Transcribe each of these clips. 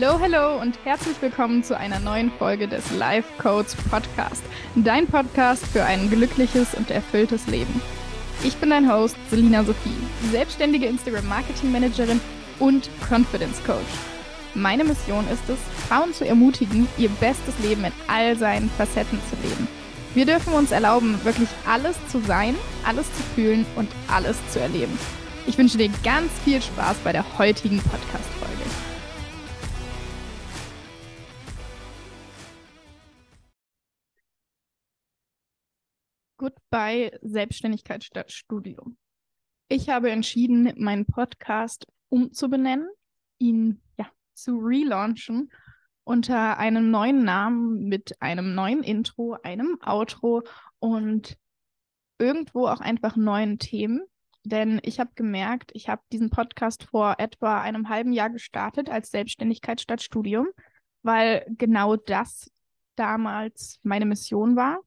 Hallo, hallo und herzlich willkommen zu einer neuen Folge des Life Codes Podcast. Dein Podcast für ein glückliches und erfülltes Leben. Ich bin dein Host Selina Sophie, selbstständige Instagram Marketing Managerin und Confidence Coach. Meine Mission ist es, Frauen zu ermutigen, ihr bestes Leben in all seinen Facetten zu leben. Wir dürfen uns erlauben, wirklich alles zu sein, alles zu fühlen und alles zu erleben. Ich wünsche dir ganz viel Spaß bei der heutigen Podcast-Folge. Goodbye Selbstständigkeit statt Studium. Ich habe entschieden, meinen Podcast umzubenennen, ihn ja, zu relaunchen unter einem neuen Namen mit einem neuen Intro, einem Outro und irgendwo auch einfach neuen Themen. Denn ich habe gemerkt, ich habe diesen Podcast vor etwa einem halben Jahr gestartet als Selbstständigkeit statt Studium, weil genau das damals meine Mission war,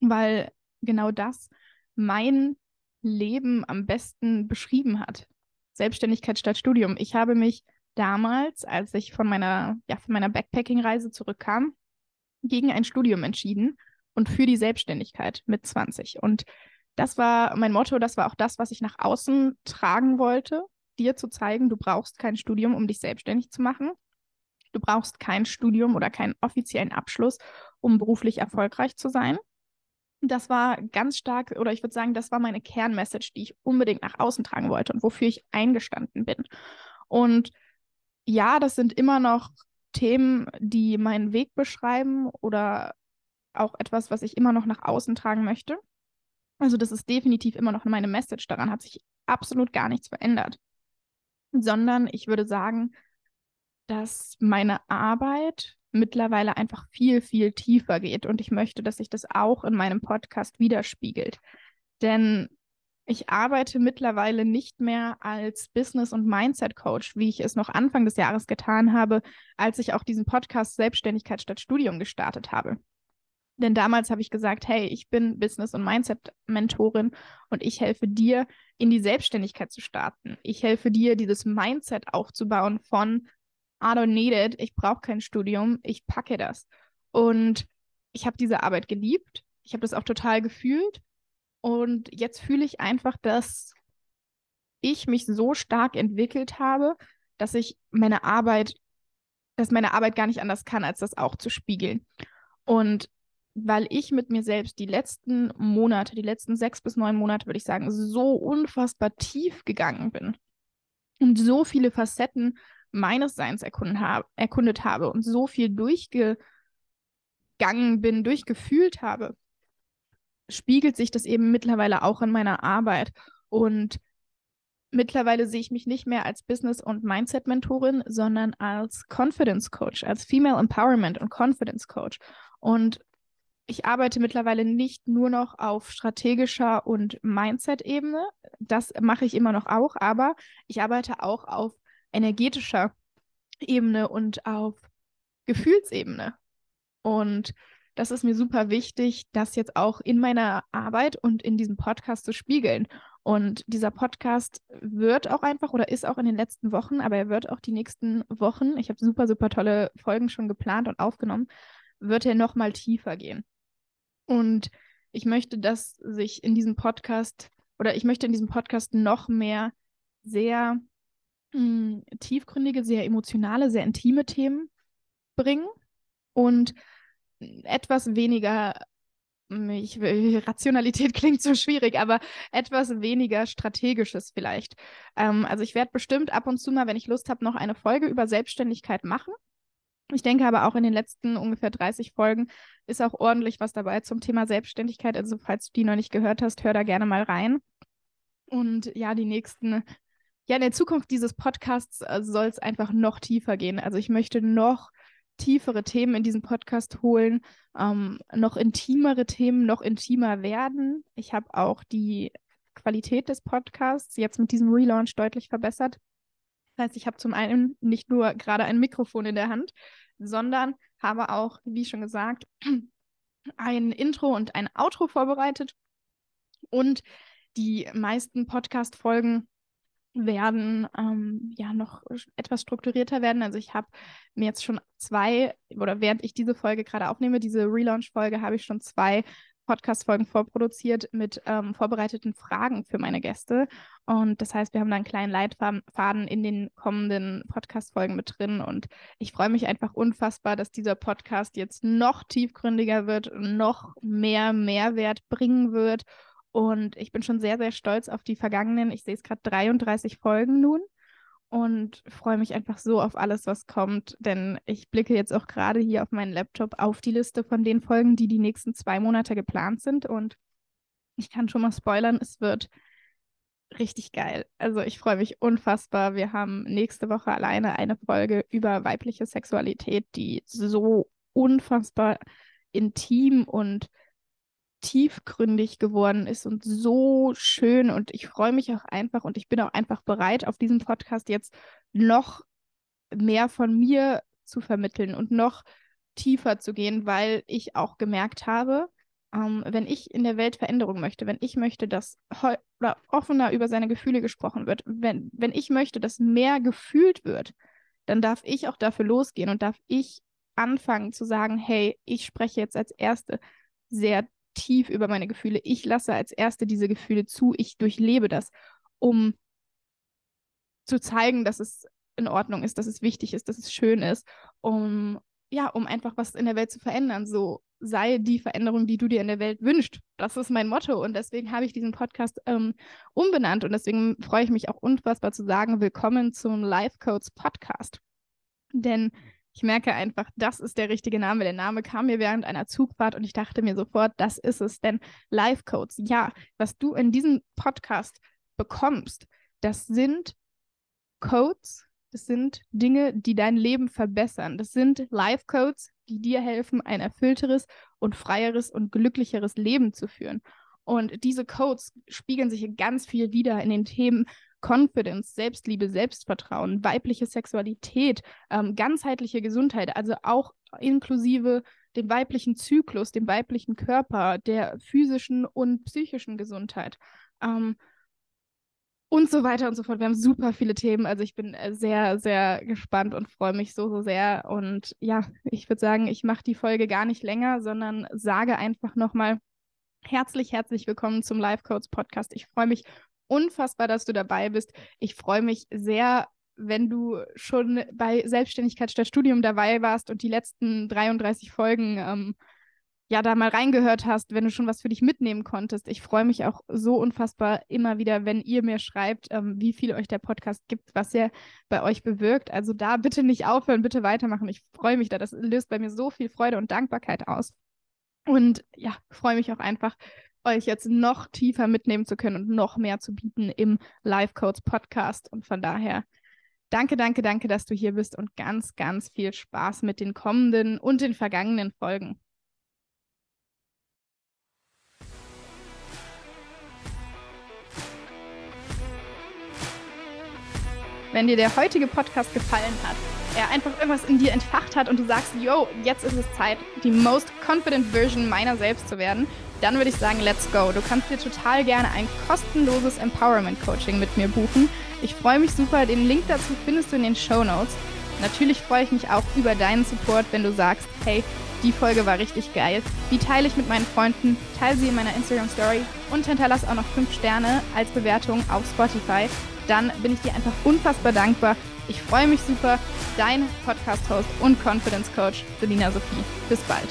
weil genau das mein Leben am besten beschrieben hat. Selbstständigkeit statt Studium. Ich habe mich damals, als ich von meiner, ja, von meiner Backpacking-Reise zurückkam, gegen ein Studium entschieden und für die Selbstständigkeit mit 20. Und das war mein Motto, das war auch das, was ich nach außen tragen wollte, dir zu zeigen, du brauchst kein Studium, um dich selbstständig zu machen. Du brauchst kein Studium oder keinen offiziellen Abschluss, um beruflich erfolgreich zu sein. Das war ganz stark, oder ich würde sagen, das war meine Kernmessage, die ich unbedingt nach außen tragen wollte und wofür ich eingestanden bin. Und ja, das sind immer noch Themen, die meinen Weg beschreiben oder auch etwas, was ich immer noch nach außen tragen möchte. Also das ist definitiv immer noch meine Message. Daran hat sich absolut gar nichts verändert. Sondern ich würde sagen, dass meine Arbeit mittlerweile einfach viel, viel tiefer geht. Und ich möchte, dass sich das auch in meinem Podcast widerspiegelt. Denn ich arbeite mittlerweile nicht mehr als Business- und Mindset-Coach, wie ich es noch Anfang des Jahres getan habe, als ich auch diesen Podcast Selbstständigkeit statt Studium gestartet habe. Denn damals habe ich gesagt, hey, ich bin Business- und Mindset-Mentorin und ich helfe dir, in die Selbstständigkeit zu starten. Ich helfe dir, dieses Mindset aufzubauen von I don't need it, ich brauche kein Studium, ich packe das. Und ich habe diese Arbeit geliebt. Ich habe das auch total gefühlt. Und jetzt fühle ich einfach, dass ich mich so stark entwickelt habe, dass ich meine Arbeit, dass meine Arbeit gar nicht anders kann, als das auch zu spiegeln. Und weil ich mit mir selbst die letzten Monate, die letzten sechs bis neun Monate, würde ich sagen, so unfassbar tief gegangen bin und so viele Facetten meines Seins erkundet, hab, erkundet habe und so viel durchgegangen bin, durchgefühlt habe, spiegelt sich das eben mittlerweile auch in meiner Arbeit. Und mittlerweile sehe ich mich nicht mehr als Business- und Mindset-Mentorin, sondern als Confidence Coach, als Female Empowerment und Confidence Coach. Und ich arbeite mittlerweile nicht nur noch auf strategischer und Mindset-Ebene. Das mache ich immer noch auch, aber ich arbeite auch auf energetischer Ebene und auf Gefühlsebene. Und das ist mir super wichtig, das jetzt auch in meiner Arbeit und in diesem Podcast zu spiegeln. Und dieser Podcast wird auch einfach oder ist auch in den letzten Wochen, aber er wird auch die nächsten Wochen, ich habe super, super tolle Folgen schon geplant und aufgenommen, wird er nochmal tiefer gehen. Und ich möchte, dass sich in diesem Podcast oder ich möchte in diesem Podcast noch mehr sehr mh, tiefgründige, sehr emotionale, sehr intime Themen bringen und etwas weniger ich, Rationalität klingt so schwierig, aber etwas weniger strategisches vielleicht. Ähm, also ich werde bestimmt ab und zu mal, wenn ich Lust habe, noch eine Folge über Selbstständigkeit machen. Ich denke aber auch in den letzten ungefähr 30 Folgen ist auch ordentlich was dabei zum Thema Selbstständigkeit. Also falls du die noch nicht gehört hast, hör da gerne mal rein. Und ja, die nächsten, ja, in der Zukunft dieses Podcasts äh, soll es einfach noch tiefer gehen. Also ich möchte noch tiefere Themen in diesen Podcast holen, ähm, noch intimere Themen, noch intimer werden. Ich habe auch die Qualität des Podcasts jetzt mit diesem Relaunch deutlich verbessert. Das heißt, ich habe zum einen nicht nur gerade ein Mikrofon in der Hand, sondern habe auch, wie schon gesagt, ein Intro und ein Outro vorbereitet. Und die meisten Podcast-Folgen werden ähm, ja noch etwas strukturierter werden. Also ich habe mir jetzt schon zwei, oder während ich diese Folge gerade aufnehme, diese Relaunch-Folge, habe ich schon zwei Podcast-Folgen vorproduziert mit ähm, vorbereiteten Fragen für meine Gäste. Und das heißt, wir haben da einen kleinen Leitfaden in den kommenden Podcast-Folgen mit drin. Und ich freue mich einfach unfassbar, dass dieser Podcast jetzt noch tiefgründiger wird, noch mehr Mehrwert bringen wird und ich bin schon sehr, sehr stolz auf die vergangenen, ich sehe es gerade 33 Folgen nun und freue mich einfach so auf alles, was kommt, denn ich blicke jetzt auch gerade hier auf meinen Laptop auf die Liste von den Folgen, die die nächsten zwei Monate geplant sind und ich kann schon mal spoilern, es wird richtig geil. Also ich freue mich unfassbar. Wir haben nächste Woche alleine eine Folge über weibliche Sexualität, die so unfassbar intim und tiefgründig geworden ist und so schön. Und ich freue mich auch einfach und ich bin auch einfach bereit, auf diesem Podcast jetzt noch mehr von mir zu vermitteln und noch tiefer zu gehen, weil ich auch gemerkt habe, ähm, wenn ich in der Welt Veränderung möchte, wenn ich möchte, dass oder offener über seine Gefühle gesprochen wird, wenn, wenn ich möchte, dass mehr gefühlt wird, dann darf ich auch dafür losgehen und darf ich anfangen zu sagen, hey, ich spreche jetzt als Erste sehr tief über meine Gefühle. Ich lasse als Erste diese Gefühle zu. Ich durchlebe das, um zu zeigen, dass es in Ordnung ist, dass es wichtig ist, dass es schön ist, um ja, um einfach was in der Welt zu verändern. So sei die Veränderung, die du dir in der Welt wünschst. Das ist mein Motto und deswegen habe ich diesen Podcast ähm, umbenannt und deswegen freue ich mich auch unfassbar zu sagen, willkommen zum Life Codes Podcast. Denn ich merke einfach, das ist der richtige Name. Der Name kam mir während einer Zugfahrt und ich dachte mir sofort, das ist es. Denn Life Codes, ja, was du in diesem Podcast bekommst, das sind Codes, das sind Dinge, die dein Leben verbessern. Das sind Life Codes, die dir helfen, ein erfüllteres und freieres und glücklicheres Leben zu führen. Und diese Codes spiegeln sich ganz viel wieder in den Themen Confidence, Selbstliebe, Selbstvertrauen, weibliche Sexualität, ähm, ganzheitliche Gesundheit, also auch inklusive dem weiblichen Zyklus, dem weiblichen Körper, der physischen und psychischen Gesundheit. Ähm, und so weiter und so fort. Wir haben super viele Themen. Also ich bin äh, sehr, sehr gespannt und freue mich so, so sehr. Und ja, ich würde sagen, ich mache die Folge gar nicht länger, sondern sage einfach nochmal herzlich, herzlich willkommen zum Life Codes Podcast. Ich freue mich unfassbar, dass du dabei bist. Ich freue mich sehr, wenn du schon bei Selbstständigkeit statt Studium dabei warst und die letzten 33 Folgen ähm, ja da mal reingehört hast, wenn du schon was für dich mitnehmen konntest. Ich freue mich auch so unfassbar immer wieder, wenn ihr mir schreibt, ähm, wie viel euch der Podcast gibt, was er bei euch bewirkt. Also da bitte nicht aufhören, bitte weitermachen. Ich freue mich da. Das löst bei mir so viel Freude und Dankbarkeit aus. Und ja, freue mich auch einfach, euch jetzt noch tiefer mitnehmen zu können und noch mehr zu bieten im Life Codes Podcast. Und von daher danke, danke, danke, dass du hier bist und ganz, ganz viel Spaß mit den kommenden und den vergangenen Folgen. Wenn dir der heutige Podcast gefallen hat, er einfach irgendwas in dir entfacht hat und du sagst, yo, jetzt ist es Zeit, die most confident Version meiner selbst zu werden, dann würde ich sagen, let's go. Du kannst dir total gerne ein kostenloses Empowerment Coaching mit mir buchen. Ich freue mich super. Den Link dazu findest du in den Show Notes. Natürlich freue ich mich auch über deinen Support, wenn du sagst, hey, die Folge war richtig geil. Die teile ich mit meinen Freunden, teile sie in meiner Instagram Story und hinterlasse auch noch 5 Sterne als Bewertung auf Spotify. Dann bin ich dir einfach unfassbar dankbar. Ich freue mich super. Dein Podcast-Host und Confidence Coach, Selina Sophie. Bis bald.